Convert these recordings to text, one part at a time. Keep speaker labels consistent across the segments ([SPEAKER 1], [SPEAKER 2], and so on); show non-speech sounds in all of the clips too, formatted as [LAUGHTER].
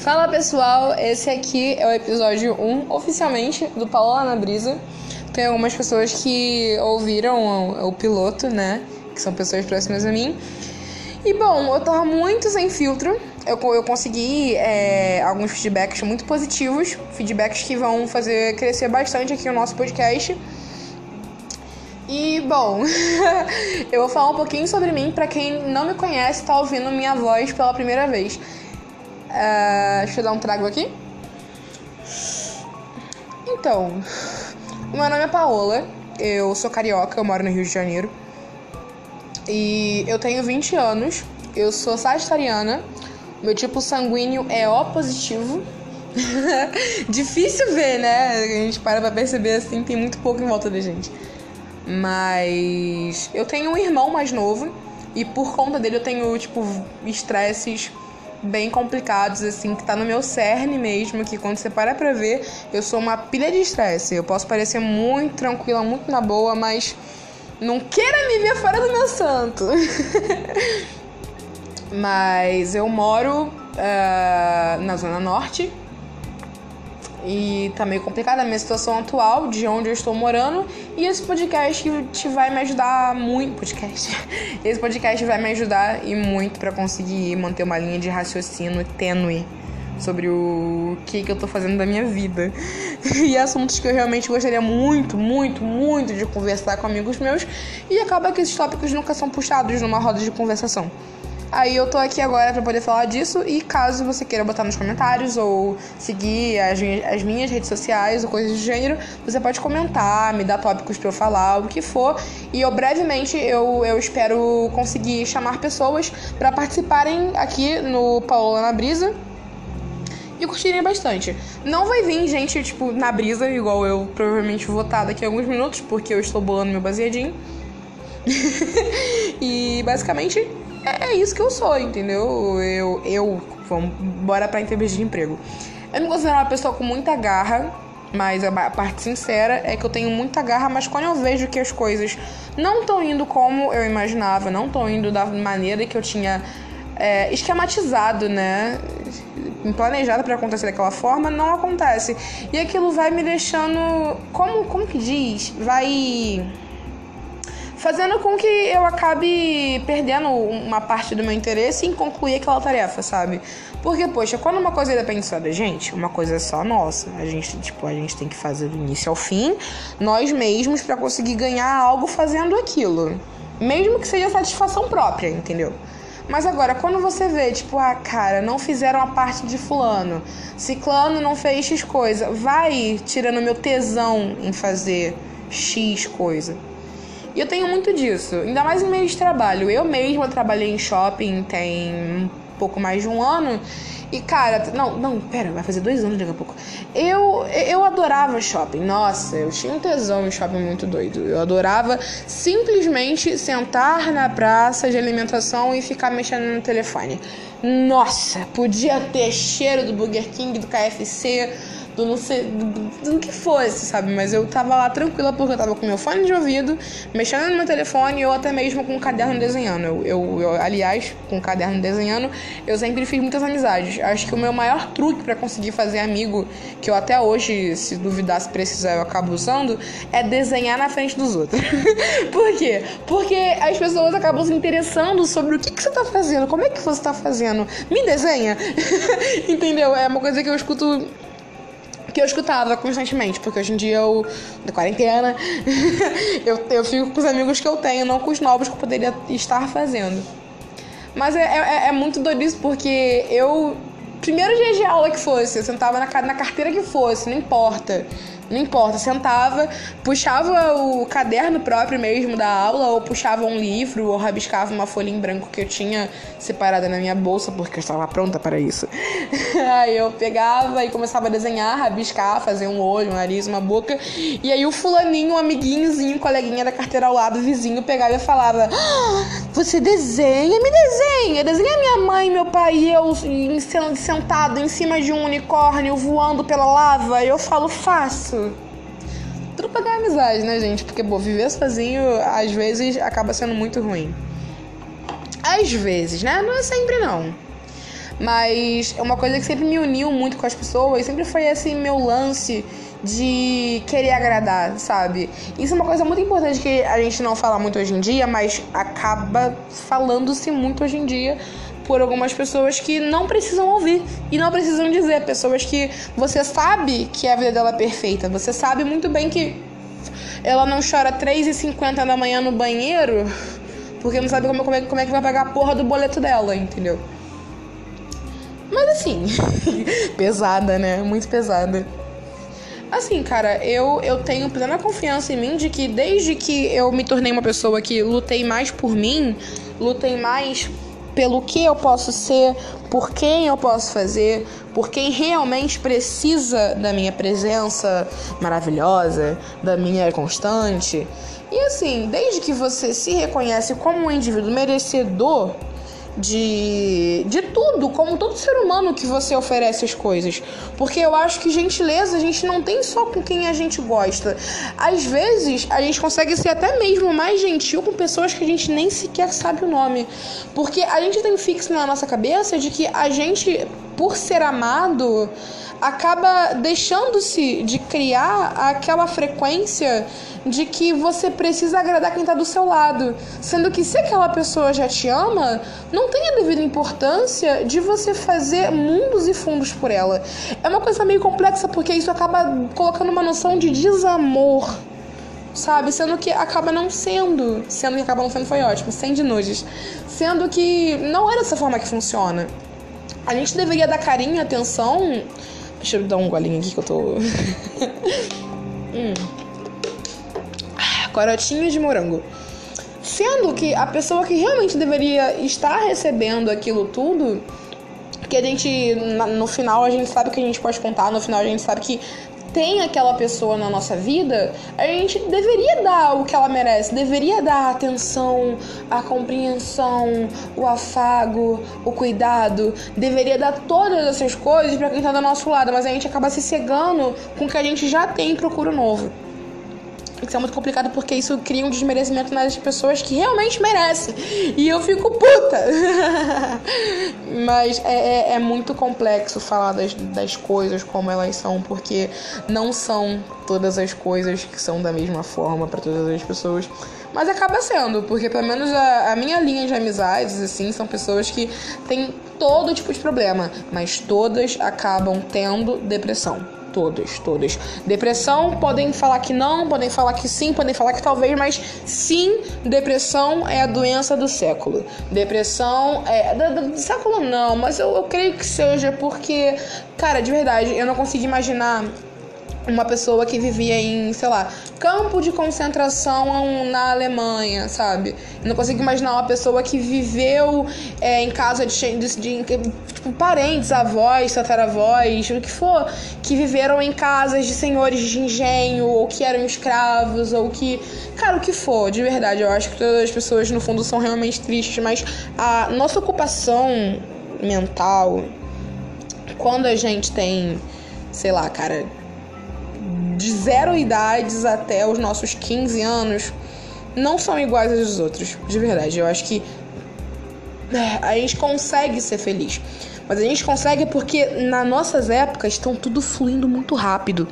[SPEAKER 1] Fala pessoal, esse aqui é o episódio 1 oficialmente do Paula na Brisa. Tem algumas pessoas que ouviram o, o piloto, né? Que são pessoas próximas a mim. E bom, eu tava muito sem filtro. Eu, eu consegui é, alguns feedbacks muito positivos, feedbacks que vão fazer crescer bastante aqui o nosso podcast. E bom, [LAUGHS] eu vou falar um pouquinho sobre mim para quem não me conhece, tá ouvindo minha voz pela primeira vez. Uh, deixa eu dar um trago aqui. Então, meu nome é Paola, eu sou carioca, eu moro no Rio de Janeiro. E eu tenho 20 anos, eu sou sagitariana, meu tipo sanguíneo é O positivo. [LAUGHS] Difícil ver, né? A gente para pra perceber assim, tem muito pouco em volta da gente. Mas eu tenho um irmão mais novo e por conta dele eu tenho, tipo, estresses bem complicados, assim, que tá no meu cerne mesmo, que quando você para pra ver, eu sou uma pilha de estresse. Eu posso parecer muito tranquila, muito na boa, mas não queira me ver fora do meu santo. [LAUGHS] mas eu moro uh, na Zona Norte, e tá meio complicada a minha situação atual, de onde eu estou morando. E esse podcast te vai me ajudar muito. Podcast. [LAUGHS] Esse podcast vai me ajudar e muito para conseguir manter uma linha de raciocínio tênue sobre o que, que eu tô fazendo da minha vida. [LAUGHS] E assuntos que eu realmente gostaria muito, muito, muito de conversar com amigos meus. E acaba que esses tópicos nunca são puxados numa roda de conversação. Aí eu tô aqui agora para poder falar disso e caso você queira botar nos comentários ou seguir as, as minhas redes sociais ou coisas do gênero, você pode comentar, me dar tópicos para eu falar, o que for. E eu brevemente eu, eu espero conseguir chamar pessoas para participarem aqui no Paola na Brisa e curtirem bastante. Não vai vir gente, tipo, na brisa, igual eu provavelmente vou estar daqui a alguns minutos, porque eu estou bolando meu baseadinho. [LAUGHS] e basicamente é, é isso que eu sou, entendeu? Eu, eu vamos, bora pra entrevista de emprego. Eu me considero uma pessoa com muita garra, mas a parte sincera é que eu tenho muita garra, mas quando eu vejo que as coisas não estão indo como eu imaginava, não estão indo da maneira que eu tinha é, esquematizado, né? Planejado para acontecer daquela forma, não acontece. E aquilo vai me deixando. Como, como que diz? Vai fazendo com que eu acabe perdendo uma parte do meu interesse em concluir aquela tarefa, sabe? Porque, poxa, quando uma coisa depende só da gente, uma coisa é só nossa. A gente, tipo, a gente tem que fazer do início ao fim, nós mesmos, para conseguir ganhar algo fazendo aquilo. Mesmo que seja satisfação própria, entendeu? Mas agora, quando você vê, tipo, ah, cara, não fizeram a parte de fulano, ciclano não fez X coisa, vai tirando meu tesão em fazer X coisa. E eu tenho muito disso, ainda mais em meio de trabalho. Eu mesma trabalhei em shopping tem um pouco mais de um ano. E, cara, não, não, pera, vai fazer dois anos daqui a pouco. Eu, eu adorava shopping. Nossa, eu tinha um tesão em shopping muito doido. Eu adorava simplesmente sentar na praça de alimentação e ficar mexendo no telefone. Nossa, podia ter cheiro do Burger King, do KFC do não sei, do, do, que fosse, sabe? Mas eu tava lá tranquila porque eu tava com meu fone de ouvido, mexendo no meu telefone ou até mesmo com um caderno desenhando. Eu, eu, eu aliás, com um caderno desenhando, eu sempre fiz muitas amizades. Acho que o meu maior truque para conseguir fazer amigo, que eu até hoje, se duvidar, se precisar, eu acabo usando, é desenhar na frente dos outros. [LAUGHS] Por quê? Porque as pessoas acabam se interessando sobre o que, que você tá fazendo, como é que você tá fazendo. Me desenha. [LAUGHS] Entendeu? É uma coisa que eu escuto que eu escutava constantemente, porque hoje em dia eu, da quarentena, [LAUGHS] eu, eu fico com os amigos que eu tenho, não com os novos que eu poderia estar fazendo. Mas é, é, é muito doido isso, porque eu, primeiro dia de aula que fosse, eu sentava na, na carteira que fosse, não importa não importa, sentava, puxava o caderno próprio mesmo da aula, ou puxava um livro, ou rabiscava uma folha em branco que eu tinha separada na minha bolsa, porque eu estava pronta para isso. [LAUGHS] aí eu pegava e começava a desenhar, rabiscar, fazer um olho, um nariz, uma boca, e aí o fulaninho, um amiguinhozinho, um coleguinha da carteira ao lado, vizinho, pegava e falava: ah, Você desenha? Me desenha! Desenha minha mãe, meu pai e eu sentado em cima de um unicórnio voando pela lava. Eu falo: Faço. Isso. Tudo pra ganhar amizade, né, gente? Porque, bom, viver sozinho às vezes acaba sendo muito ruim. Às vezes, né? Não é sempre não. Mas é uma coisa que sempre me uniu muito com as pessoas, sempre foi esse meu lance de querer agradar, sabe? Isso é uma coisa muito importante que a gente não fala muito hoje em dia, mas acaba falando-se muito hoje em dia por algumas pessoas que não precisam ouvir e não precisam dizer. Pessoas que você sabe que a vida dela é perfeita, você sabe muito bem que ela não chora 3h50 da manhã no banheiro porque não sabe como, como, é, como é que vai pagar a porra do boleto dela, entendeu? Mas assim, [LAUGHS] pesada, né? Muito pesada. Assim, cara, eu, eu tenho plena confiança em mim de que desde que eu me tornei uma pessoa que lutei mais por mim, lutei mais pelo que eu posso ser, por quem eu posso fazer, por quem realmente precisa da minha presença maravilhosa, da minha constante. E assim, desde que você se reconhece como um indivíduo merecedor de, de tudo, como todo ser humano que você oferece as coisas. Porque eu acho que gentileza a gente não tem só com quem a gente gosta. Às vezes a gente consegue ser até mesmo mais gentil com pessoas que a gente nem sequer sabe o nome. Porque a gente tem fixo na nossa cabeça de que a gente, por ser amado, acaba deixando-se de criar aquela frequência de que você precisa agradar quem está do seu lado. Sendo que se aquela pessoa já te ama, não tem a devida importância de você fazer mundos e fundos por ela. É uma coisa meio complexa porque isso acaba colocando uma noção de desamor. Sabe? Sendo que acaba não sendo. Sendo que acaba não sendo foi ótimo, sem de nudes. Sendo que não é dessa forma que funciona. A gente deveria dar carinho atenção. Deixa eu dar um golinho aqui que eu tô. [LAUGHS] hum corotinhos de morango. Sendo que a pessoa que realmente deveria estar recebendo aquilo tudo, que a gente, no final, a gente sabe que a gente pode contar, no final a gente sabe que tem aquela pessoa na nossa vida, a gente deveria dar o que ela merece, deveria dar a atenção, a compreensão, o afago, o cuidado, deveria dar todas essas coisas para quem tá do nosso lado, mas a gente acaba se cegando com o que a gente já tem e procura novo. Isso é muito complicado porque isso cria um desmerecimento nas pessoas que realmente merecem. E eu fico puta. [LAUGHS] Mas é, é, é, muito complexo falar das, das coisas como elas são, porque não são todas as coisas que são da mesma forma para todas as pessoas. Mas acaba sendo, porque pelo menos a, a minha linha de amizades, assim, são pessoas que têm todo tipo de problema, mas todas acabam tendo depressão. Todas, todas. Depressão, podem falar que não, podem falar que sim, podem falar que talvez, mas sim, depressão é a doença do século. Depressão é. Do, do século não, mas eu, eu creio que seja porque, cara, de verdade, eu não consigo imaginar uma pessoa que vivia em, sei lá, campo de concentração na Alemanha, sabe? Eu não consigo imaginar uma pessoa que viveu é, em casa de, de, de, tipo, parentes, avós, tataravós, o que for, que viveram em casas de senhores de engenho, ou que eram escravos, ou que. Cara, o que for, de verdade. Eu acho que todas as pessoas, no fundo, são realmente tristes, mas a nossa ocupação mental, quando a gente tem, sei lá, cara de zero idades até os nossos 15 anos não são iguais dos outros, de verdade. Eu acho que é, a gente consegue ser feliz. Mas a gente consegue porque nas nossas épocas estão tudo fluindo muito rápido.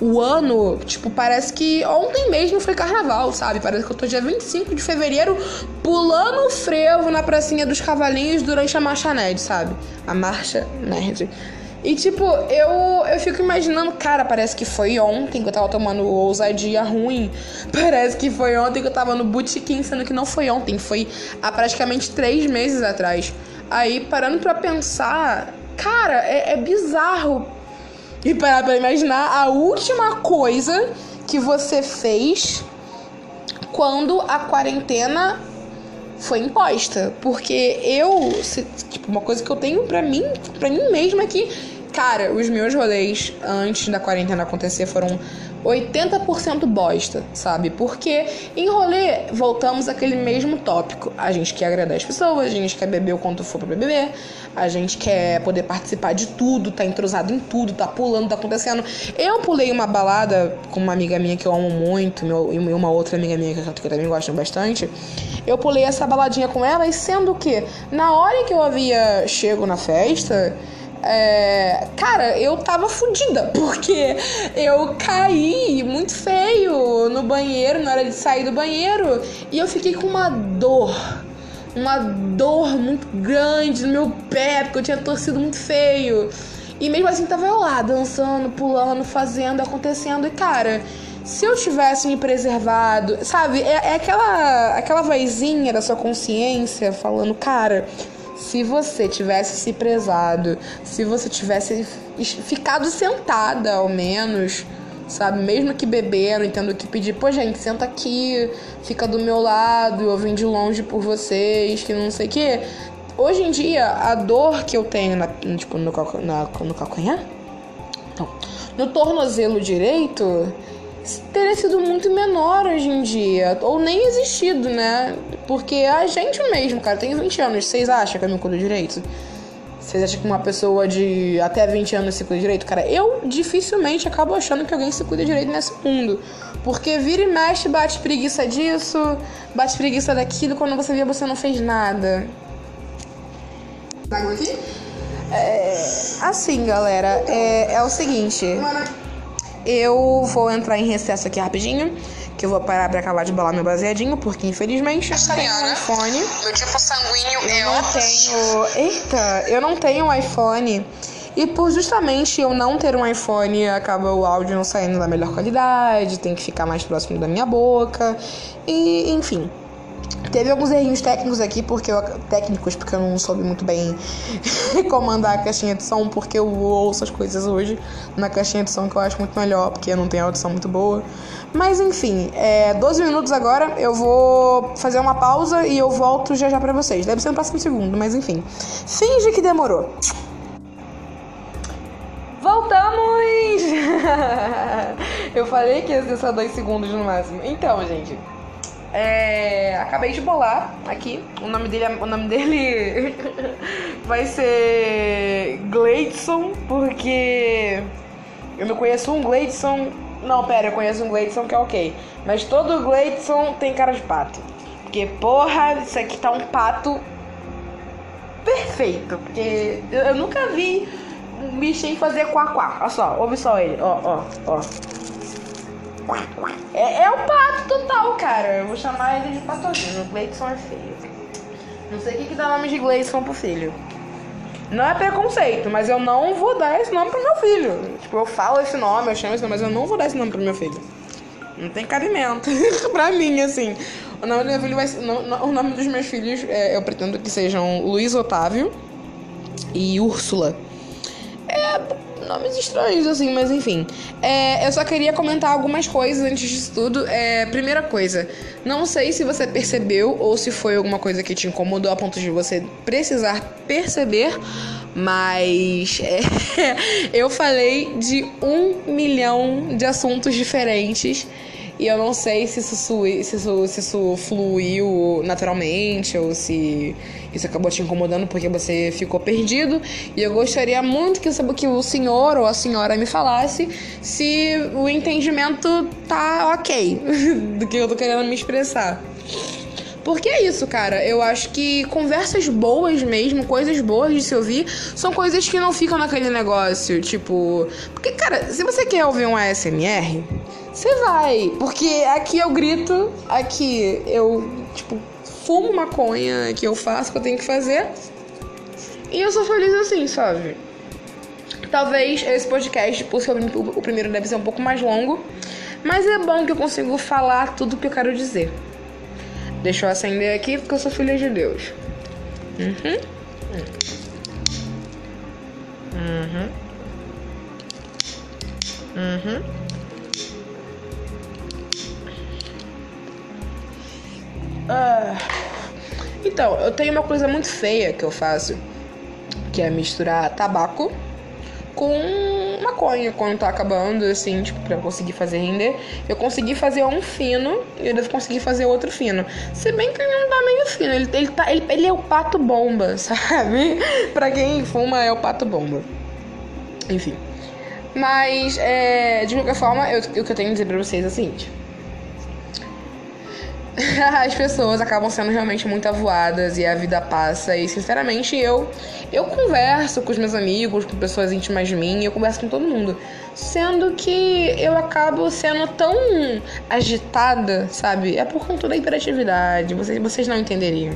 [SPEAKER 1] O ano, tipo, parece que ontem mesmo foi carnaval, sabe? Parece que eu tô dia 25 de fevereiro pulando o frevo na pracinha dos cavalinhos durante a marcha nerd, sabe? A marcha nerd. E tipo, eu, eu fico imaginando, cara, parece que foi ontem que eu tava tomando ousadia ruim. [LAUGHS] Parece que foi ontem que eu tava no bootkin, sendo que não foi ontem, foi há praticamente três meses atrás. Aí, parando pra pensar, cara, é, é bizarro. E parar pra imaginar a última coisa que você fez quando a quarentena foi imposta. Porque eu, se, tipo, uma coisa que eu tenho para mim, para mim mesma é que, cara, os meus rolês antes da quarentena acontecer foram 80% bosta, sabe? Porque em rolê voltamos àquele mesmo tópico. A gente quer agradar as pessoas, a gente quer beber o quanto for pra beber, a gente quer poder participar de tudo, tá entrosado em tudo, tá pulando, tá acontecendo. Eu pulei uma balada com uma amiga minha que eu amo muito, meu, e uma outra amiga minha que eu também gosto bastante. Eu pulei essa baladinha com ela e sendo que na hora que eu havia chego na festa é, cara, eu tava fodida, porque eu caí muito feio no banheiro, na hora de sair do banheiro, e eu fiquei com uma dor, uma dor muito grande no meu pé, porque eu tinha torcido muito feio. E mesmo assim tava eu lá, dançando, pulando, fazendo, acontecendo, e cara. Se eu tivesse me preservado, sabe? É, é aquela, aquela vozinha da sua consciência falando, cara, se você tivesse se prezado, se você tivesse ficado sentada ao menos, sabe? Mesmo que bebendo, entendo que pedir, pô, gente, senta aqui, fica do meu lado, eu vim de longe por vocês, que não sei o quê. Hoje em dia, a dor que eu tenho na, tipo, no, na, no calcanhar? Não. No tornozelo direito teria sido muito menor hoje em dia. Ou nem existido, né? Porque a gente mesmo, cara, tem 20 anos. Vocês acham que eu me cuido direito? Vocês acham que uma pessoa de até 20 anos se cuida direito? Cara, eu dificilmente acabo achando que alguém se cuida direito nesse mundo. Porque vira e mexe, bate preguiça disso, bate preguiça daquilo, quando você vê você não fez nada. Água aqui? É, assim, galera, é, é o seguinte. Eu vou entrar em recesso aqui rapidinho. Que eu vou parar pra acabar de balar meu baseadinho, porque infelizmente eu tenho um iPhone.
[SPEAKER 2] Meu tipo sanguíneo
[SPEAKER 1] eu
[SPEAKER 2] é
[SPEAKER 1] não tenho. Eita, eu não tenho um iPhone. E por justamente eu não ter um iPhone, acaba o áudio não saindo da melhor qualidade, tem que ficar mais próximo da minha boca. E, enfim. Teve alguns errinhos técnicos aqui, porque eu, técnicos, porque eu não soube muito bem [LAUGHS] comandar a caixinha de som, porque eu ouço as coisas hoje na caixinha de som que eu acho muito melhor, porque não tem audição muito boa. Mas enfim, é 12 minutos agora, eu vou fazer uma pausa e eu volto já já pra vocês. Deve ser no próximo segundo, mas enfim. Finge que demorou. Voltamos! [LAUGHS] eu falei que ia ser só dois segundos no máximo. Então, gente. É, acabei de bolar aqui. O nome dele, o nome dele [LAUGHS] vai ser Gleidson, porque eu não conheço um Gleidson. Não, pera, eu conheço um Gleidson que é ok. Mas todo Gleidson tem cara de pato. Porque, porra, isso aqui tá um pato perfeito. Porque eu, eu nunca vi um bichinho fazer quá-quá. Olha só, ouve só ele. Ó, ó, ó. É, é o pato total, cara. Eu vou chamar ele de patogênio. Gleison é feio. Não sei o que, que dá nome de Gleison pro filho. Não é preconceito, mas eu não vou dar esse nome pro meu filho. Tipo, eu falo esse nome, eu chamo esse nome, mas eu não vou dar esse nome pro meu filho. Não tem cabimento [LAUGHS] pra mim, assim. O nome do meu filho vai ser, O nome dos meus filhos, é, eu pretendo que sejam Luiz Otávio e Úrsula. É nomes estranhos, assim, mas enfim. É, eu só queria comentar algumas coisas antes disso tudo. É, primeira coisa, não sei se você percebeu ou se foi alguma coisa que te incomodou a ponto de você precisar perceber, mas é, [LAUGHS] eu falei de um milhão de assuntos diferentes. E eu não sei se isso, se isso, se isso fluiu naturalmente ou se isso acabou te incomodando porque você ficou perdido. E eu gostaria muito que, que o senhor ou a senhora me falasse se o entendimento tá ok [LAUGHS] do que eu tô querendo me expressar. Porque é isso, cara. Eu acho que conversas boas mesmo, coisas boas de se ouvir, são coisas que não ficam naquele negócio. Tipo. Porque, cara, se você quer ouvir um ASMR, você vai. Porque aqui eu grito, aqui eu, tipo, fumo maconha, que eu faço o que eu tenho que fazer. E eu sou feliz assim, sabe? Talvez esse podcast, por ser o primeiro, deve ser um pouco mais longo. Mas é bom que eu consigo falar tudo o que eu quero dizer. Deixa eu acender aqui porque eu sou filha de Deus. Uhum. Uhum. Uhum. Ah. Então, eu tenho uma coisa muito feia que eu faço, que é misturar tabaco com maconha quando tá acabando, assim, tipo, pra conseguir fazer render. Eu consegui fazer um fino e eu devo conseguir fazer outro fino. Se bem que ele não tá meio fino, ele, ele, tá, ele, ele é o pato bomba, [LAUGHS] sabe? pra quem fuma, é o pato bomba. Enfim. Mas, é, de qualquer forma, eu, o que eu tenho a dizer pra vocês é o seguinte. [LAUGHS] as pessoas acabam sendo realmente muito avoadas e a vida passa. E sinceramente, eu eu converso com os meus amigos, com pessoas íntimas de mim, eu converso com todo mundo. Sendo que eu acabo sendo tão agitada, sabe? É por conta da hiperatividade. Vocês, vocês não entenderiam.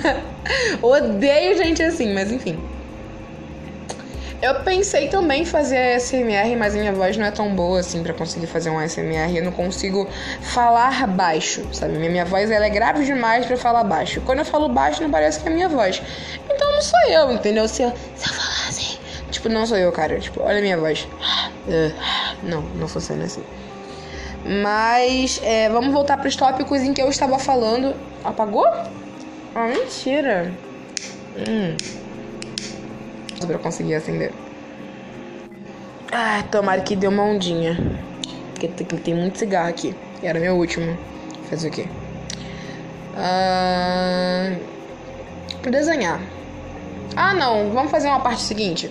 [SPEAKER 1] [LAUGHS] Odeio gente assim, mas enfim. Eu pensei também em fazer ASMR, mas minha voz não é tão boa assim para conseguir fazer um ASMR. Eu não consigo falar baixo, sabe? Minha, voz ela é grave demais para falar baixo. Quando eu falo baixo, não parece que é minha voz. Então não sou eu, entendeu? Se eu, se eu falar assim, tipo, não sou eu, cara. Tipo, olha a minha voz. Não, não funciona assim. Mas é, vamos voltar para os tópicos em que eu estava falando. Apagou? Ah, mentira. Hum pra conseguir acender. Ah, tomara que deu uma ondinha. Porque tem muito cigarro aqui. E era meu último. Fazer o quê? Ah, desenhar. Ah, não. Vamos fazer uma parte seguinte.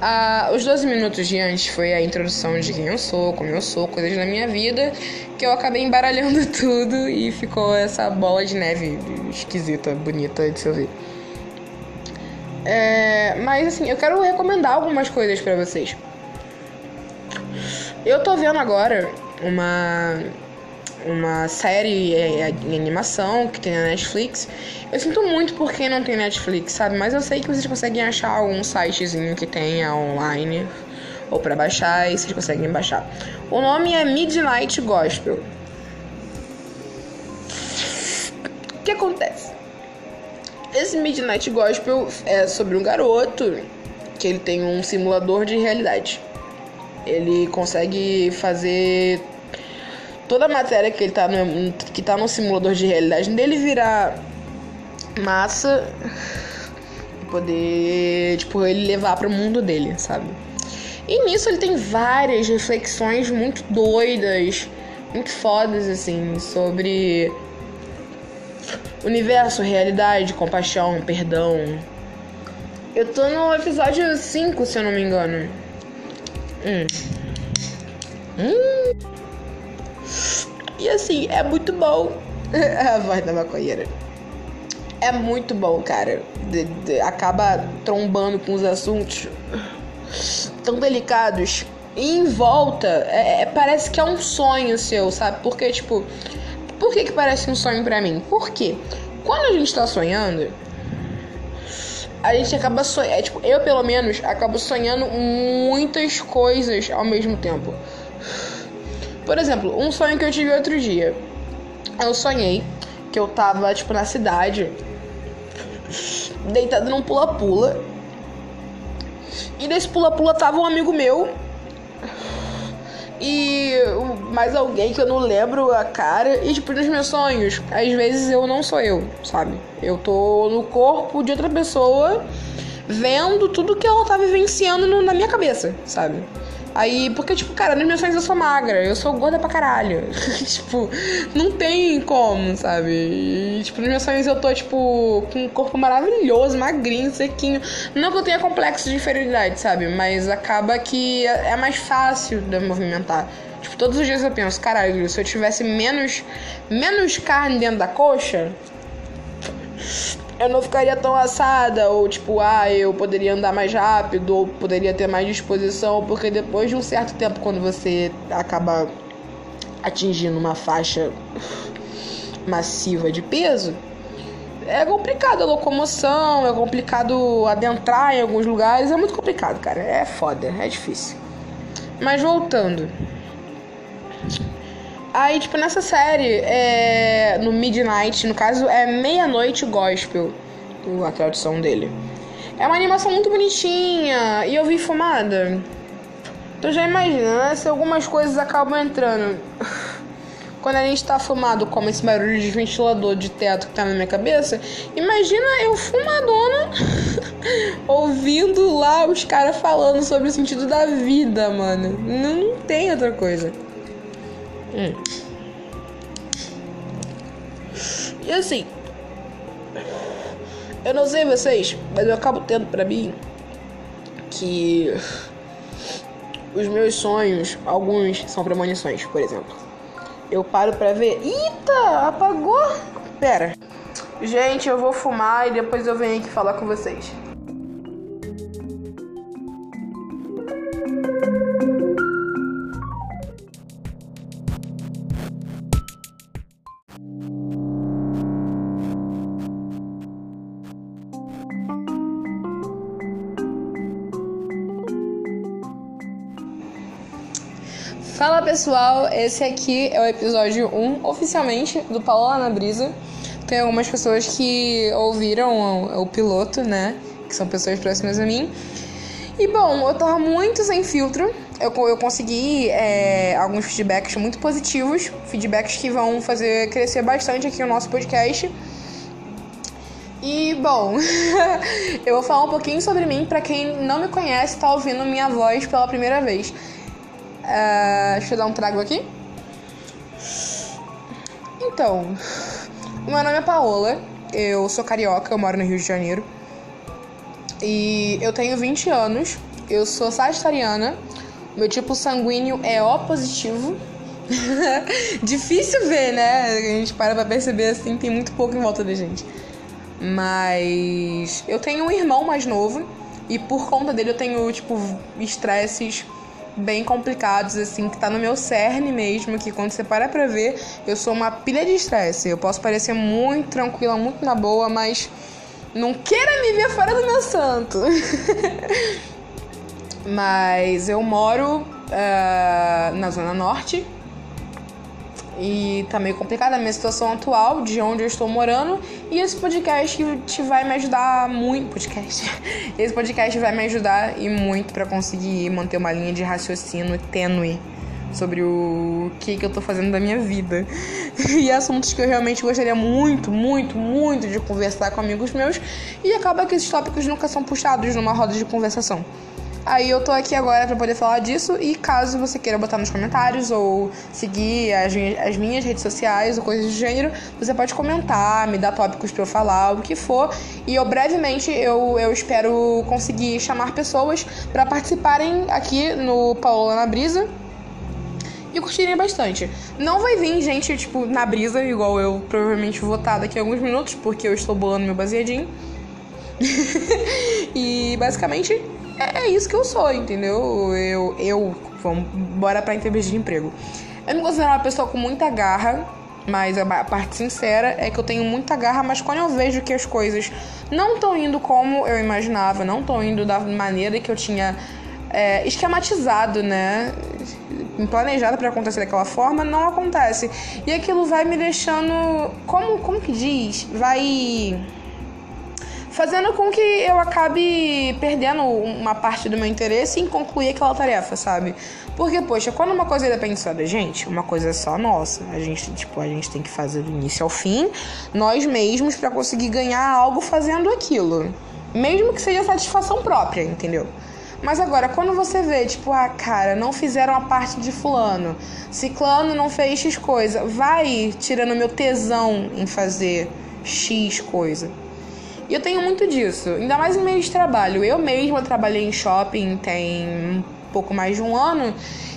[SPEAKER 1] Ah, os 12 minutos de antes foi a introdução de quem eu sou, como eu sou, coisas da minha vida, que eu acabei embaralhando [LAUGHS] tudo e ficou essa bola de neve esquisita, bonita de se ouvir. É, mas assim, eu quero recomendar algumas coisas para vocês. Eu tô vendo agora uma uma série em animação que tem na Netflix. Eu sinto muito por quem não tem Netflix, sabe? Mas eu sei que vocês conseguem achar algum sitezinho que tenha online ou para baixar e vocês conseguem baixar. O nome é Midnight Gospel. O que acontece? Esse Midnight Gospel é sobre um garoto que ele tem um simulador de realidade. Ele consegue fazer toda a matéria que ele tá no, que tá no simulador de realidade dele virar massa e poder, tipo, ele levar para o mundo dele, sabe? E nisso ele tem várias reflexões muito doidas, muito fodas assim, sobre Universo, realidade, compaixão, perdão. Eu tô no episódio 5, se eu não me engano. Hum. Hum. E assim, é muito bom. [LAUGHS] a voz da maconheira. É muito bom, cara. De, de, acaba trombando com os assuntos tão delicados. E em volta, é, é, parece que é um sonho seu, sabe? Porque, tipo, por que, que parece um sonho para mim? Porque quando a gente tá sonhando, a gente acaba sonhando. É, tipo, eu pelo menos acabo sonhando muitas coisas ao mesmo tempo. Por exemplo, um sonho que eu tive outro dia. Eu sonhei que eu tava, tipo, na cidade, deitado num pula-pula. E nesse pula-pula tava um amigo meu e mais alguém que eu não lembro a cara. E, tipo, nos meus sonhos, às vezes eu não sou eu, sabe? Eu tô no corpo de outra pessoa vendo tudo que ela tá vivenciando no, na minha cabeça, sabe? Aí, porque, tipo, cara, nas minhas sonhos eu sou magra, eu sou gorda pra caralho. [LAUGHS] tipo, não tem como, sabe? E, tipo, nos meus sonhos eu tô, tipo, com um corpo maravilhoso, magrinho, sequinho. Não que eu tenha complexo de inferioridade, sabe? Mas acaba que é, é mais fácil de movimentar. Tipo, todos os dias eu penso, caralho, se eu tivesse menos, menos carne dentro da coxa, eu não ficaria tão assada, ou tipo, ah, eu poderia andar mais rápido, ou poderia ter mais disposição, porque depois de um certo tempo, quando você acaba atingindo uma faixa massiva de peso, é complicado a locomoção, é complicado adentrar em alguns lugares, é muito complicado, cara. É foda, é difícil. Mas voltando. Aí, tipo, nessa série, é, no Midnight, no caso, é Meia-Noite Gospel, a tradução dele. É uma animação muito bonitinha e eu vi fumada. Tu já imagina, né? Se algumas coisas acabam entrando. [LAUGHS] Quando a gente tá fumado, como esse barulho de ventilador de teto que tá na minha cabeça, imagina eu fumadona [LAUGHS] ouvindo lá os caras falando sobre o sentido da vida, mano. Não, não tem outra coisa. Hum. E assim, eu não sei vocês, mas eu acabo tendo pra mim que os meus sonhos, alguns são premonições, por exemplo. Eu paro pra ver. Eita, apagou? Pera. Gente, eu vou fumar e depois eu venho aqui falar com vocês. Fala pessoal, esse aqui é o episódio 1 oficialmente do Paula na Brisa. Tem algumas pessoas que ouviram o, o, piloto, né? Que são pessoas próximas a mim. E bom, eu tava muito sem filtro. Eu, eu consegui é, alguns feedbacks muito positivos, feedbacks que vão fazer crescer bastante aqui o nosso podcast. E bom, [LAUGHS] eu vou falar um pouquinho sobre mim para quem não me conhece, tá ouvindo minha voz pela primeira vez. Uh, deixa eu dar um trago aqui. Então, meu nome é Paola, eu sou carioca, eu moro no Rio de Janeiro. E eu tenho 20 anos, eu sou sagitariana, meu tipo sanguíneo é O positivo. [LAUGHS] Difícil ver, né? A gente para pra perceber assim, tem muito pouco em volta da gente. Mas eu tenho um irmão mais novo e por conta dele eu tenho, tipo, estresses bem complicados, assim, que tá no meu cerne mesmo, que quando você para pra ver, eu sou uma pilha de estresse. Eu posso parecer muito tranquila, muito na boa, mas não queira me ver fora do meu santo. [LAUGHS] mas eu moro uh, na Zona Norte, e tá meio complicada a minha situação atual, de onde eu estou morando. E esse podcast te vai me ajudar muito. Podcast. [LAUGHS] Esse podcast vai me ajudar e muito para conseguir manter uma linha de raciocínio tênue sobre o que, que eu tô fazendo da minha vida. [LAUGHS] E assuntos que eu realmente gostaria muito, muito, muito de conversar com amigos meus. E acaba que esses tópicos nunca são puxados numa roda de conversação. Aí eu tô aqui agora para poder falar disso e caso você queira botar nos comentários ou seguir as, as minhas redes sociais ou coisas do gênero, você pode comentar, me dar tópicos para eu falar, o que for. E eu brevemente eu, eu espero conseguir chamar pessoas para participarem aqui no Paola na Brisa e curtirem bastante. Não vai vir gente, tipo, na brisa, igual eu provavelmente vou estar daqui a alguns minutos, porque eu estou bolando meu baseadinho. [LAUGHS] e basicamente é, é isso que eu sou, entendeu? Eu, eu vamos, bora pra entrevista de emprego. Eu me considero uma pessoa com muita garra, mas a parte sincera é que eu tenho muita garra, mas quando eu vejo que as coisas não estão indo como eu imaginava, não estão indo da maneira que eu tinha é, esquematizado, né? Planejado para acontecer daquela forma, não acontece. E aquilo vai me deixando. Como, como que diz? Vai fazendo com que eu acabe perdendo uma parte do meu interesse em concluir aquela tarefa, sabe? Porque, poxa, quando uma coisa depende só da gente, uma coisa é só nossa. A gente, tipo, a gente tem que fazer do início ao fim, nós mesmos, para conseguir ganhar algo fazendo aquilo. Mesmo que seja satisfação própria, entendeu? Mas agora, quando você vê, tipo, ah, cara, não fizeram a parte de fulano, ciclano não fez X coisa, vai tirando meu tesão em fazer X coisa. E eu tenho muito disso, ainda mais em meio de trabalho. Eu mesma trabalhei em shopping tem um pouco mais de um ano.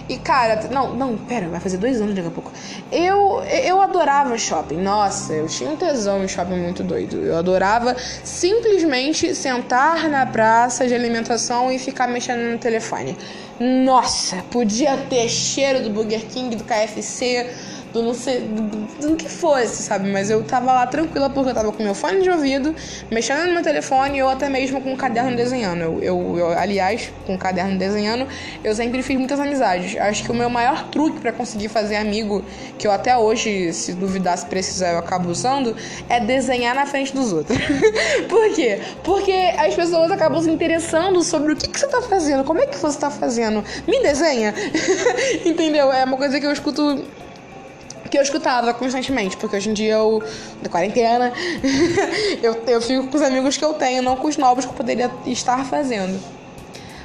[SPEAKER 1] E, cara, não, não, pera, vai fazer dois anos daqui a pouco. Eu, eu adorava shopping. Nossa, eu tinha um tesão em shopping muito doido. Eu adorava simplesmente sentar na praça de alimentação e ficar mexendo no telefone. Nossa, podia ter cheiro do Burger King, do KFC do não sei, do, do, que fosse, sabe? Mas eu tava lá tranquila porque eu tava com meu fone de ouvido, mexendo no meu telefone ou até mesmo com um caderno desenhando. Eu, eu, eu aliás, com um caderno desenhando, eu sempre fiz muitas amizades. Acho que o meu maior truque para conseguir fazer amigo, que eu até hoje, se duvidar, se precisar, eu acabo usando, é desenhar na frente dos outros. [LAUGHS] Por quê? Porque as pessoas acabam se interessando sobre o que, que você tá fazendo, como é que você tá fazendo. Me desenha. [LAUGHS] Entendeu? É uma coisa que eu escuto que eu escutava constantemente, porque hoje em dia eu, da quarentena, [LAUGHS] eu, eu fico com os amigos que eu tenho, não com os novos que eu poderia estar fazendo.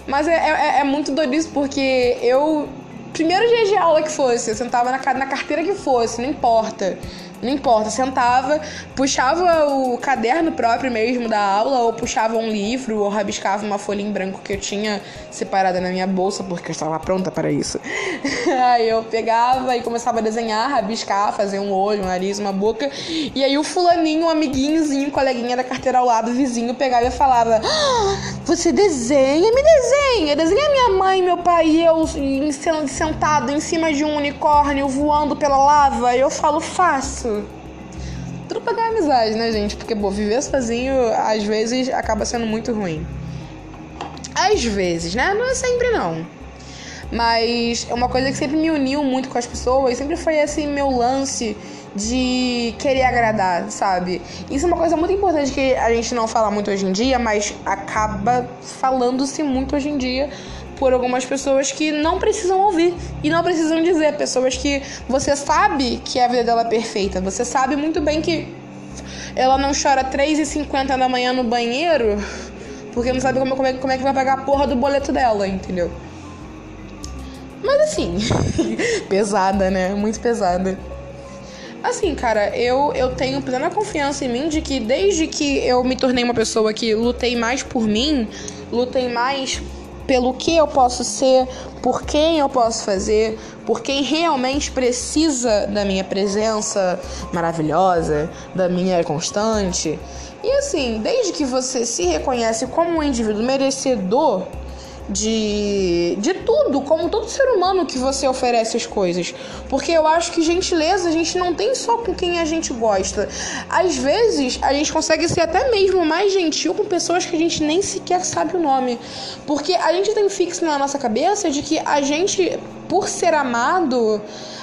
[SPEAKER 1] Mas é, é, é muito doido isso, porque eu. Primeiro dia de aula que fosse, eu sentava na, na carteira que fosse, não importa não importa, sentava, puxava o caderno próprio mesmo da aula, ou puxava um livro, ou rabiscava uma folha em branco que eu tinha separada na minha bolsa, porque eu estava pronta para isso. [LAUGHS] aí eu pegava e começava a desenhar, rabiscar, fazer um olho, um nariz, uma boca, e aí o fulaninho, um amiguinhozinho, um coleguinha da carteira ao lado, vizinho, pegava e falava: ah, Você desenha? Me desenha! Desenha minha mãe, meu pai e eu sentado em cima de um unicórnio voando pela lava. Eu falo: Faço tudo pra ganhar amizade, né, gente? Porque, pô, viver sozinho às vezes acaba sendo muito ruim. Às vezes, né? Não é sempre não. Mas é uma coisa que sempre me uniu muito com as pessoas, sempre foi esse meu lance de querer agradar, sabe? Isso é uma coisa muito importante que a gente não fala muito hoje em dia, mas acaba falando-se muito hoje em dia por algumas pessoas que não precisam ouvir e não precisam dizer. Pessoas que você sabe que a vida dela é perfeita, você sabe muito bem que ela não chora 3h50 da manhã no banheiro porque não sabe como, como, é, como é que vai pagar a porra do boleto dela, entendeu? Mas assim, [LAUGHS] pesada, né? Muito pesada. Assim, cara, eu, eu tenho plena confiança em mim de que desde que eu me tornei uma pessoa que lutei mais por mim, lutei mais pelo que eu posso ser, por quem eu posso fazer, por quem realmente precisa da minha presença maravilhosa, da minha constante. E assim, desde que você se reconhece como um indivíduo merecedor de, de tudo, como todo ser humano que você oferece as coisas. Porque eu acho que gentileza a gente não tem só com quem a gente gosta. Às vezes a gente consegue ser até mesmo mais gentil com pessoas que a gente nem sequer sabe o nome. Porque a gente tem fixo na nossa cabeça de que a gente, por ser amado,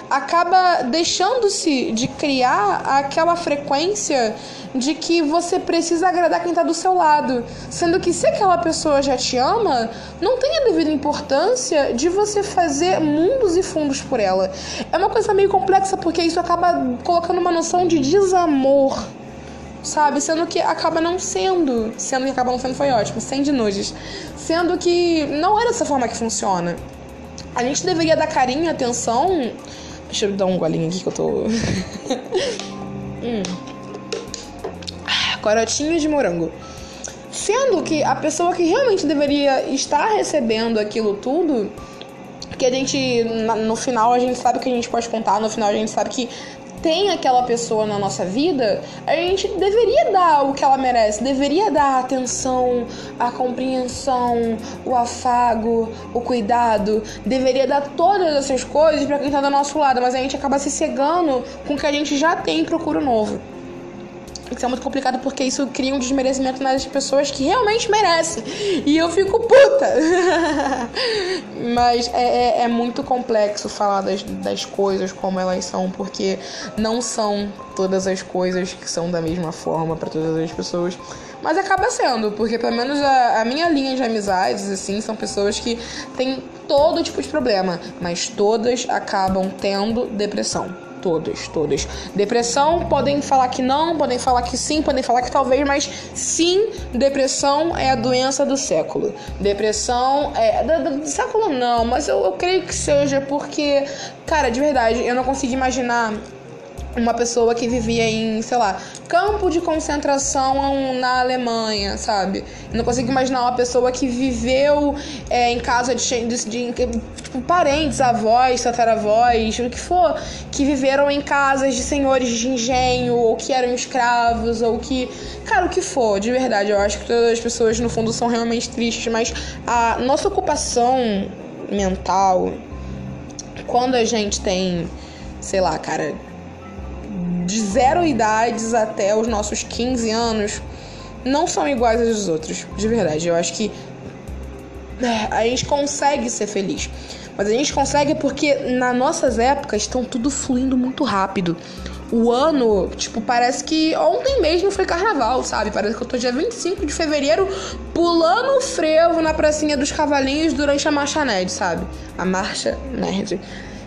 [SPEAKER 1] acaba deixando-se de criar aquela frequência de que você precisa agradar quem está do seu lado. Sendo que se aquela pessoa já te ama, não tem a devida importância de você fazer mundos e fundos por ela. É uma coisa meio complexa porque isso acaba colocando uma noção de desamor sabe? Sendo que acaba não sendo. Sendo que acaba não sendo foi ótimo, sem de nudes. Sendo que não é dessa forma que funciona. A gente deveria dar carinho atenção. Deixa eu dar um golinho aqui que eu tô. [LAUGHS] hum corotinhos de morango. Sendo que a pessoa que realmente deveria estar recebendo aquilo tudo, que a gente, no final, a gente sabe que a gente pode contar, no final a gente sabe que tem aquela pessoa na nossa vida, a gente deveria dar o que ela merece, deveria dar a atenção, a compreensão, o afago, o cuidado, deveria dar todas essas coisas para quem tá do nosso lado, mas a gente acaba se cegando com o que a gente já tem e procura novo. Isso é muito complicado porque isso cria um desmerecimento nas pessoas que realmente merecem. E eu fico puta. [LAUGHS] Mas é, é, é, muito complexo falar das, das coisas como elas são, porque não são todas as coisas que são da mesma forma para todas as pessoas. Mas acaba sendo, porque pelo menos a, a minha linha de amizades, assim, são pessoas que têm todo tipo de problema, mas todas acabam tendo depressão. Todas, todas. Depressão, podem falar que não, podem falar que sim, podem falar que talvez, mas sim, depressão é a doença do século. Depressão é. Do, do século não, mas eu, eu creio que seja porque, cara, de verdade, eu não consigo imaginar uma pessoa que vivia em, sei lá, campo de concentração na Alemanha, sabe? Eu não consigo imaginar uma pessoa que viveu é, em casa de, de, de, tipo, parentes, avós, tataravós, o que for, que viveram em casas de senhores de engenho, ou que eram escravos, ou que. Cara, o que for, de verdade. Eu acho que todas as pessoas, no fundo, são realmente tristes, mas a nossa ocupação mental, quando a gente tem, sei lá, cara de zero idades até os nossos 15 anos não são iguais dos outros, de verdade. Eu acho que é, a gente consegue ser feliz. Mas a gente consegue porque nas nossas épocas estão tudo fluindo muito rápido. O ano, tipo, parece que ontem mesmo foi carnaval, sabe? Parece que eu tô dia 25 de fevereiro pulando o frevo na pracinha dos cavalinhos durante a marcha nerd, sabe? A marcha nerd.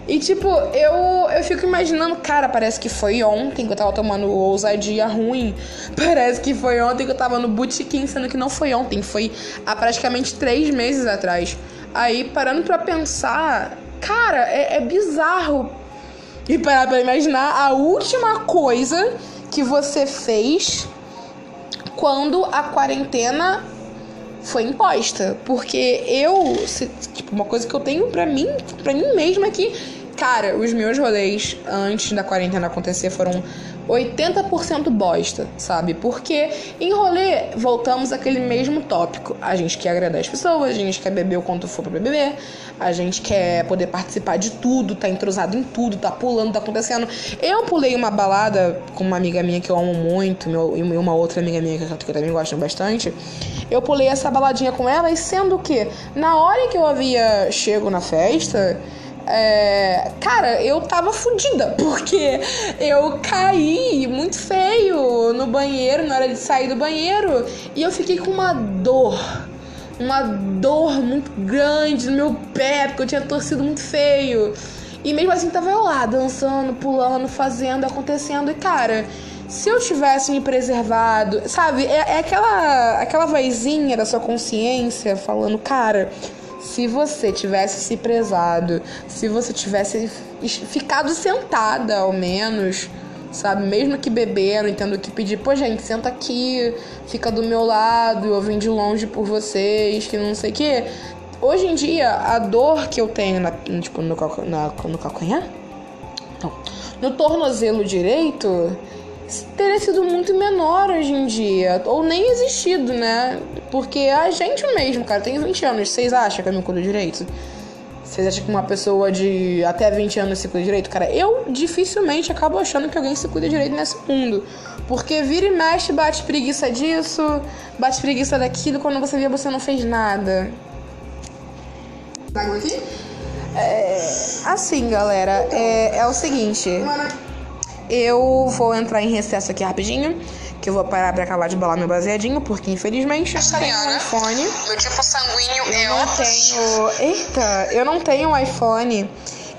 [SPEAKER 1] E tipo, eu, eu fico imaginando, cara, parece que foi ontem que eu tava tomando ousadia ruim. [LAUGHS] Parece que foi ontem que eu tava no botequim, sendo que não foi ontem, foi há praticamente três meses atrás. Aí, parando pra pensar, cara, é, é bizarro. E parar pra imaginar a última coisa que você fez quando a quarentena foi imposta. Porque eu, se, tipo, uma coisa que eu tenho pra mim, pra mim mesma é que, cara, os meus rolês antes da quarentena acontecer foram 80% bosta, sabe? Porque em rolê voltamos àquele mesmo tópico. A gente quer agradar as pessoas, a gente quer beber o quanto for pra beber, a gente quer poder participar de tudo, tá entrosado em tudo, tá pulando, tá acontecendo. Eu pulei uma balada com uma amiga minha que eu amo muito, meu, e uma outra amiga minha que eu também gosto bastante. Eu pulei essa baladinha com ela e sendo que na hora que eu havia chego na festa é, cara, eu tava fodida, porque eu caí muito feio no banheiro, na hora de sair do banheiro, e eu fiquei com uma dor, uma dor muito grande no meu pé, porque eu tinha torcido muito feio. E mesmo assim tava eu lá, dançando, pulando, fazendo, acontecendo, e cara. Se eu tivesse me preservado, sabe? É, é aquela, aquela vozinha da sua consciência falando, cara, se você tivesse se prezado, se você tivesse ficado sentada ao menos, sabe? Mesmo que bebendo, entendo que pedir, pô, gente, senta aqui, fica do meu lado, eu vim de longe por vocês, que não sei o quê. Hoje em dia, a dor que eu tenho na, tipo, no, na, no calcanhar? Não. No tornozelo direito teria sido muito menor hoje em dia. Ou nem existido, né? Porque a gente mesmo, cara, tem 20 anos. Vocês acham que eu me cuido direito? Vocês acham que uma pessoa de até 20 anos se cuida direito? Cara, eu dificilmente acabo achando que alguém se cuida direito nesse mundo. Porque vira e mexe, bate preguiça disso, bate preguiça daquilo, quando você vê você não fez nada. Água aqui? É, assim, galera, é, é o seguinte. Eu vou entrar em recesso aqui rapidinho, que eu vou parar pra acabar de balar meu baseadinho, porque infelizmente eu tenho um iPhone.
[SPEAKER 2] Meu tipo sanguíneo
[SPEAKER 1] eu
[SPEAKER 2] é
[SPEAKER 1] não tenho. Eita, eu não tenho um iPhone.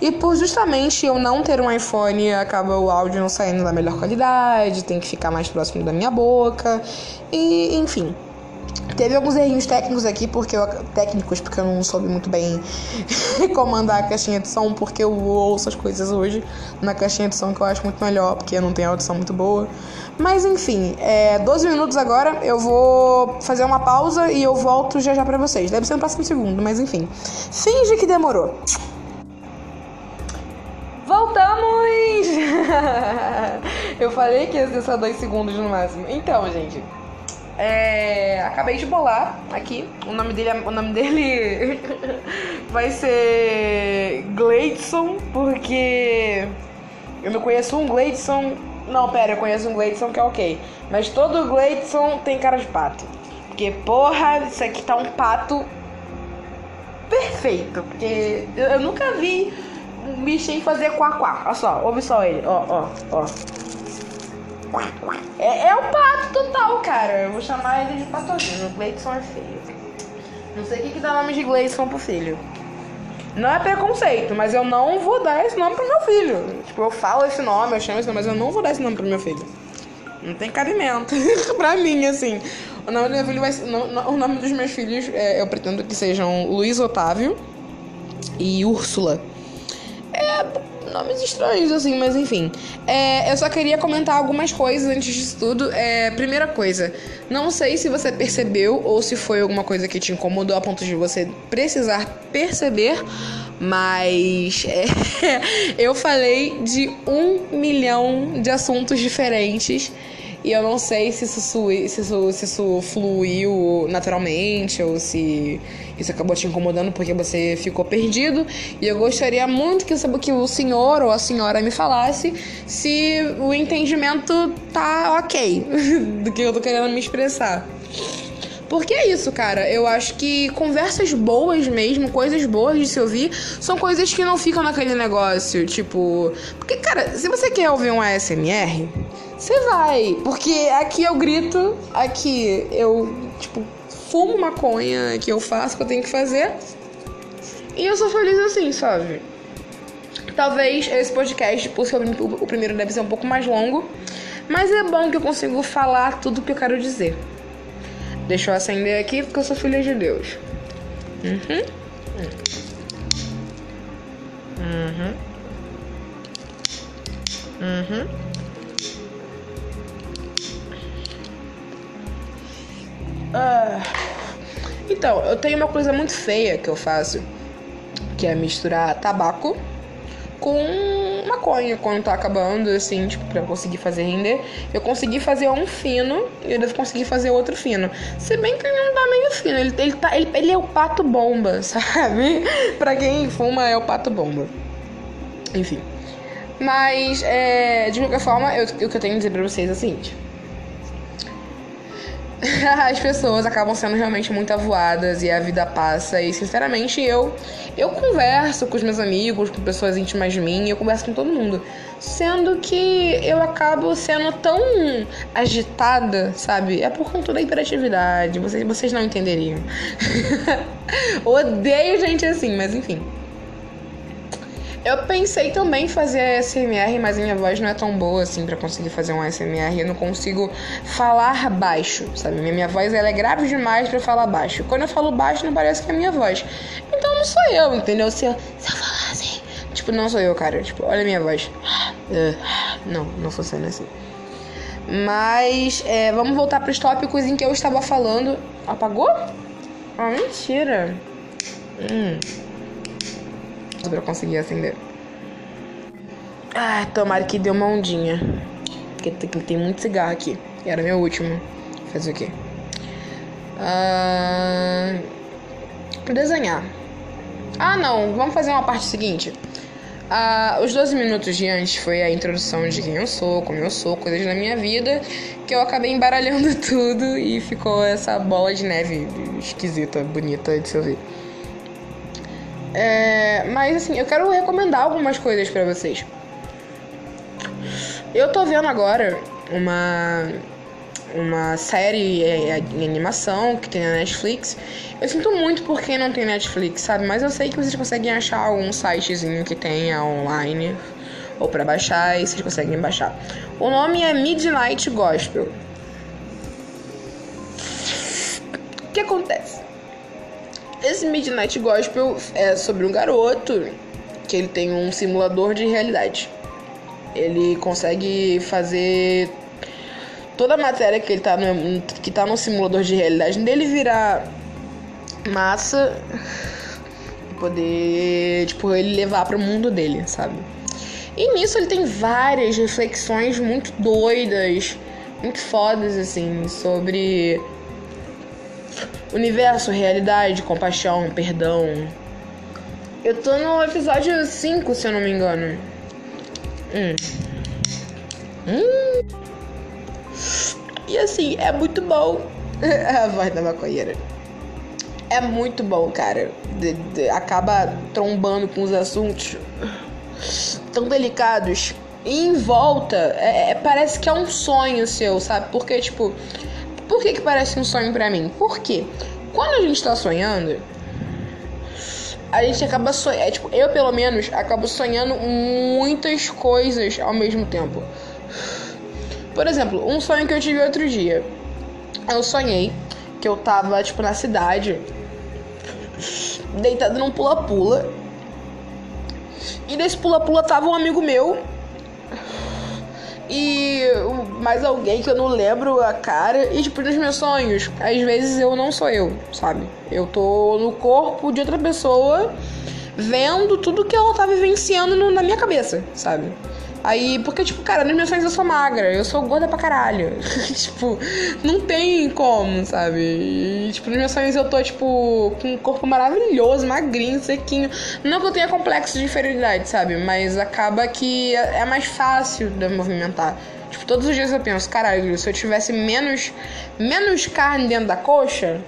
[SPEAKER 1] E por justamente eu não ter um iPhone, acaba o áudio não saindo da melhor qualidade, tem que ficar mais próximo da minha boca. E, enfim. Teve alguns errinhos técnicos aqui, porque eu, técnicos, porque eu não soube muito bem [LAUGHS] comandar a caixinha de som, porque eu ouço as coisas hoje na caixinha de som que eu acho muito melhor, porque não tem audição muito boa. Mas enfim, é 12 minutos agora, eu vou fazer uma pausa e eu volto já já pra vocês. Deve ser no próximo segundo, mas enfim. Finge que demorou. Voltamos! [LAUGHS] eu falei que ia ser só dois segundos no máximo. Então, gente. É, acabei de bolar aqui. O nome dele, o nome dele [LAUGHS] vai ser Gleidson, porque eu não conheço um Gleidson. Não, pera, eu conheço um Gleidson que é ok. Mas todo Gleidson tem cara de pato. Porque, porra, isso aqui tá um pato perfeito. Porque eu, eu nunca vi um bichinho fazer quá-quá. Olha só, ouve só ele. Ó, ó, ó. É, é o pato total, cara. Eu vou chamar ele de patogênio. Gleison é feio. Não sei o que, que dá nome de Gleison pro filho. Não é preconceito, mas eu não vou dar esse nome pro meu filho. Tipo, eu falo esse nome, eu chamo esse nome, mas eu não vou dar esse nome pro meu filho. Não tem cabimento [LAUGHS] pra mim, assim. O nome do meu filho vai ser, O nome dos meus filhos, é, eu pretendo que sejam Luiz Otávio e Úrsula. Nomes estranhos, assim, mas enfim. É, eu só queria comentar algumas coisas antes disso tudo. É, primeira coisa, não sei se você percebeu ou se foi alguma coisa que te incomodou a ponto de você precisar perceber, mas é, [LAUGHS] eu falei de um milhão de assuntos diferentes. E eu não sei se isso, se isso, se isso fluiu naturalmente ou se isso acabou te incomodando porque você ficou perdido. E eu gostaria muito que, que o senhor ou a senhora me falasse se o entendimento tá ok [LAUGHS] do que eu tô querendo me expressar. Porque é isso, cara. Eu acho que conversas boas mesmo, coisas boas de se ouvir, são coisas que não ficam naquele negócio. Tipo. Porque, cara, se você quer ouvir um ASMR, você vai. Porque aqui eu grito, aqui eu, tipo, fumo maconha, que eu faço o que eu tenho que fazer. E eu sou feliz assim, sabe? Talvez esse podcast, por ser o primeiro, deve ser um pouco mais longo, mas é bom que eu consigo falar tudo o que eu quero dizer. Deixa eu acender aqui porque eu sou filha de Deus. Uhum. Uhum. Uhum. Ah. Então, eu tenho uma coisa muito feia que eu faço, que é misturar tabaco com maconha quando tá acabando, assim, tipo, pra conseguir fazer render. Eu consegui fazer um fino e eu devo conseguir fazer outro fino. Se bem que ele não tá meio fino, ele, ele, tá, ele, ele é o pato bomba, [LAUGHS] sabe? pra quem fuma, é o pato bomba. Enfim. Mas, é, de qualquer forma, eu, o que eu tenho a dizer pra vocês é o seguinte. [LAUGHS] as pessoas acabam sendo realmente muito avoadas e a vida passa. E sinceramente, eu eu converso com os meus amigos, com pessoas íntimas de mim, eu converso com todo mundo. Sendo que eu acabo sendo tão agitada, sabe? É por conta da hiperatividade. Vocês, vocês não entenderiam. [LAUGHS] Odeio gente assim, mas enfim. Eu pensei também em fazer ASMR, mas minha voz não é tão boa assim para conseguir fazer um ASMR. Eu não consigo falar baixo, sabe? Minha, voz ela é grave demais para falar baixo. Quando eu falo baixo, não parece que é minha voz. Então não sou eu, entendeu? Se eu, se eu falar assim, tipo, não sou eu, cara. Tipo, olha a minha voz. Não, não funciona assim. Mas é, vamos voltar para os tópicos em que eu estava falando. Apagou? Ah, mentira. Hum pra conseguir acender. Ah, tomara que deu uma ondinha. Porque tem muito cigarro aqui. Era meu último. Fazer o quê? Ah, desenhar. Ah, não. Vamos fazer uma parte seguinte. Ah, os 12 minutos de antes foi a introdução de quem eu sou, como eu sou, coisas da minha vida, que eu acabei embaralhando [LAUGHS] tudo e ficou essa bola de neve esquisita, bonita de se ouvir. É, mas assim, eu quero recomendar algumas coisas para vocês. Eu tô vendo agora uma uma série em animação que tem na Netflix. Eu sinto muito por quem não tem Netflix, sabe? Mas eu sei que vocês conseguem achar algum sitezinho que tenha online ou para baixar e vocês conseguem baixar. O nome é Midnight Gospel. Esse Midnight Gospel é sobre um garoto que ele tem um simulador de realidade. Ele consegue fazer toda a matéria que ele tá no, que tá no simulador de realidade dele virar massa e poder, tipo, ele levar para o mundo dele, sabe? E nisso ele tem várias reflexões muito doidas, muito fodas assim, sobre Universo, realidade, compaixão, perdão. Eu tô no episódio 5, se eu não me engano. Hum. Hum. E assim, é muito bom. [LAUGHS] a voz da maconheira. É muito bom, cara. De, de, acaba trombando com os assuntos tão delicados. E em volta, é, é, parece que é um sonho seu, sabe? Porque, tipo, por que, que parece um sonho para mim? Porque quando a gente tá sonhando, a gente acaba sonhando. É, tipo, eu pelo menos acabo sonhando muitas coisas ao mesmo tempo. Por exemplo, um sonho que eu tive outro dia. Eu sonhei que eu tava, tipo, na cidade, deitado num pula-pula. E nesse pula-pula tava um amigo meu e mais alguém que eu não lembro a cara. E, tipo, nos meus sonhos, às vezes eu não sou eu, sabe? Eu tô no corpo de outra pessoa vendo tudo que ela tá vivenciando no, na minha cabeça, sabe? Aí, porque, tipo, cara, nas minhas sonhos eu sou magra, eu sou gorda pra caralho. [LAUGHS] tipo, não tem como, sabe? E, tipo, nos meus sonhos eu tô, tipo, com um corpo maravilhoso, magrinho, sequinho. Não que eu tenha complexo de inferioridade, sabe? Mas acaba que é, é mais fácil de movimentar. Tipo, todos os dias eu penso, caralho, se eu tivesse menos, menos carne dentro da coxa,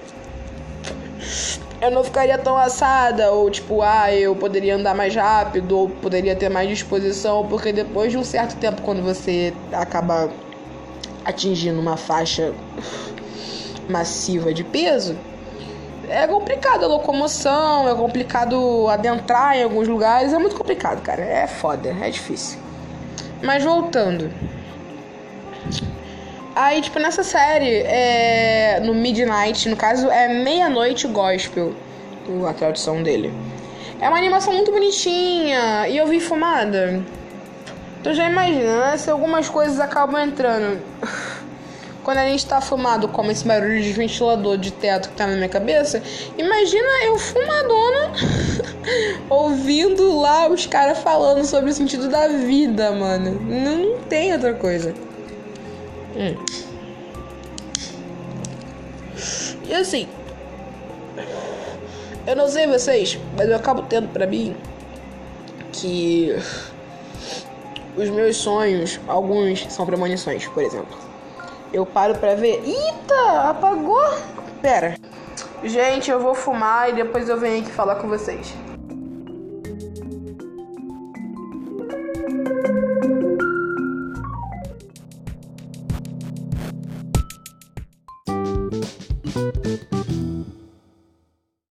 [SPEAKER 1] eu não ficaria tão assada, ou tipo, ah, eu poderia andar mais rápido, ou poderia ter mais disposição, porque depois de um certo tempo, quando você acaba atingindo uma faixa massiva de peso, é complicado a locomoção, é complicado adentrar em alguns lugares, é muito complicado, cara. É foda, é difícil. Mas voltando. Aí, tipo, nessa série, é, no Midnight, no caso, é Meia-Noite Gospel, a tradução dele. É uma animação muito bonitinha e eu vi fumada. Tu já imagina, né? Se algumas coisas acabam entrando. [LAUGHS] Quando a gente tá fumado, como esse barulho de ventilador de teto que tá na minha cabeça, imagina eu fumadona [LAUGHS] ouvindo lá os caras falando sobre o sentido da vida, mano. Não, não tem outra coisa. Hum. E assim, eu não sei vocês, mas eu acabo tendo pra mim que os meus sonhos, alguns são premonições, por exemplo. Eu paro pra ver. Eita, apagou! Pera. Gente, eu vou fumar e depois eu venho aqui falar com vocês.